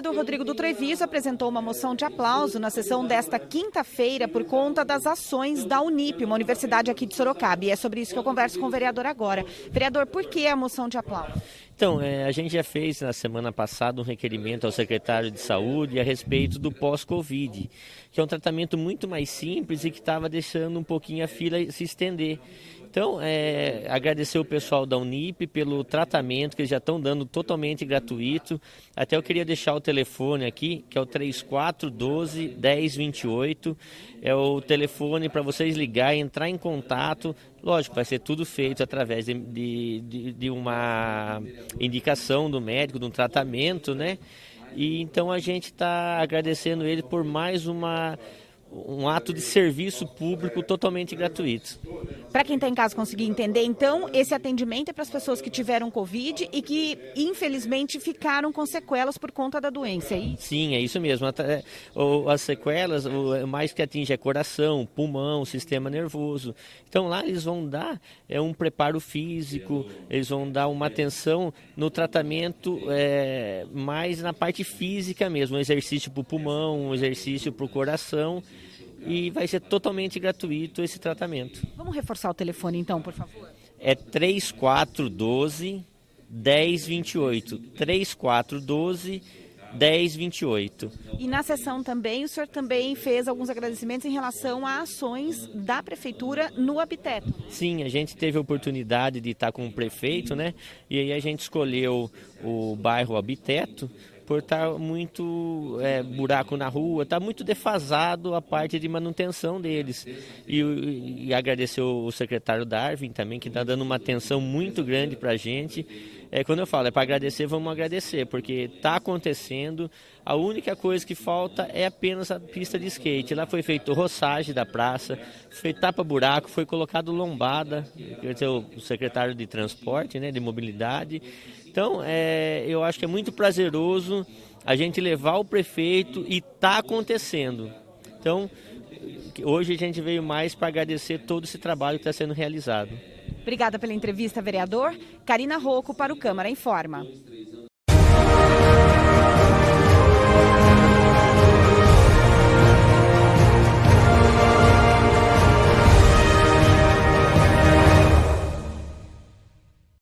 Rodrigo do Treviso apresentou uma moção de aplauso na sessão desta quinta-feira por conta das ações da Unip, uma universidade aqui de Sorocaba. E é sobre isso que eu converso com o vereador agora. Vereador, por que a moção de aplauso? Então, é, a gente já fez na semana passada um requerimento ao secretário de Saúde a respeito do pós-Covid, que é um tratamento muito mais simples e que estava deixando um pouquinho a fila se estender. Então, é, agradecer o pessoal da Unip pelo tratamento que eles já estão dando totalmente gratuito. Até eu queria deixar o telefone aqui, que é o 3412 1028. É o telefone para vocês ligar, entrar em contato. Lógico, vai ser tudo feito através de, de, de uma indicação do médico, de um tratamento, né? E então a gente está agradecendo ele por mais uma um ato de serviço público totalmente gratuito. Para quem está em casa conseguir entender, então, esse atendimento é para as pessoas que tiveram Covid e que, infelizmente, ficaram com sequelas por conta da doença, é isso? Sim, é isso mesmo. É, as sequelas, o mais que atinge é coração, pulmão, sistema nervoso. Então, lá eles vão dar é, um preparo físico, eles vão dar uma atenção no tratamento é, mais na parte física mesmo, um exercício para o pulmão, um exercício para o coração e vai ser totalmente gratuito esse tratamento. Vamos reforçar o telefone então, por favor? É 3412 1028. 3412 1028. E na sessão também, o senhor também fez alguns agradecimentos em relação a ações da prefeitura no Habiteto. Sim, a gente teve a oportunidade de estar com o prefeito, né? E aí a gente escolheu o bairro Habiteto por estar muito é, buraco na rua, está muito defasado a parte de manutenção deles. E, e agradecer o secretário Darwin também, que está dando uma atenção muito grande para a gente. É, quando eu falo, é para agradecer, vamos agradecer, porque está acontecendo. A única coisa que falta é apenas a pista de skate. Lá foi feito roçagem da praça, foi tapa-buraco, foi colocado lombada, o secretário de transporte, né, de mobilidade. Então, é, eu acho que é muito prazeroso a gente levar o prefeito e está acontecendo. Então, hoje a gente veio mais para agradecer todo esse trabalho que está sendo realizado. Obrigada pela entrevista, vereador. Karina Rocco para o Câmara Informa.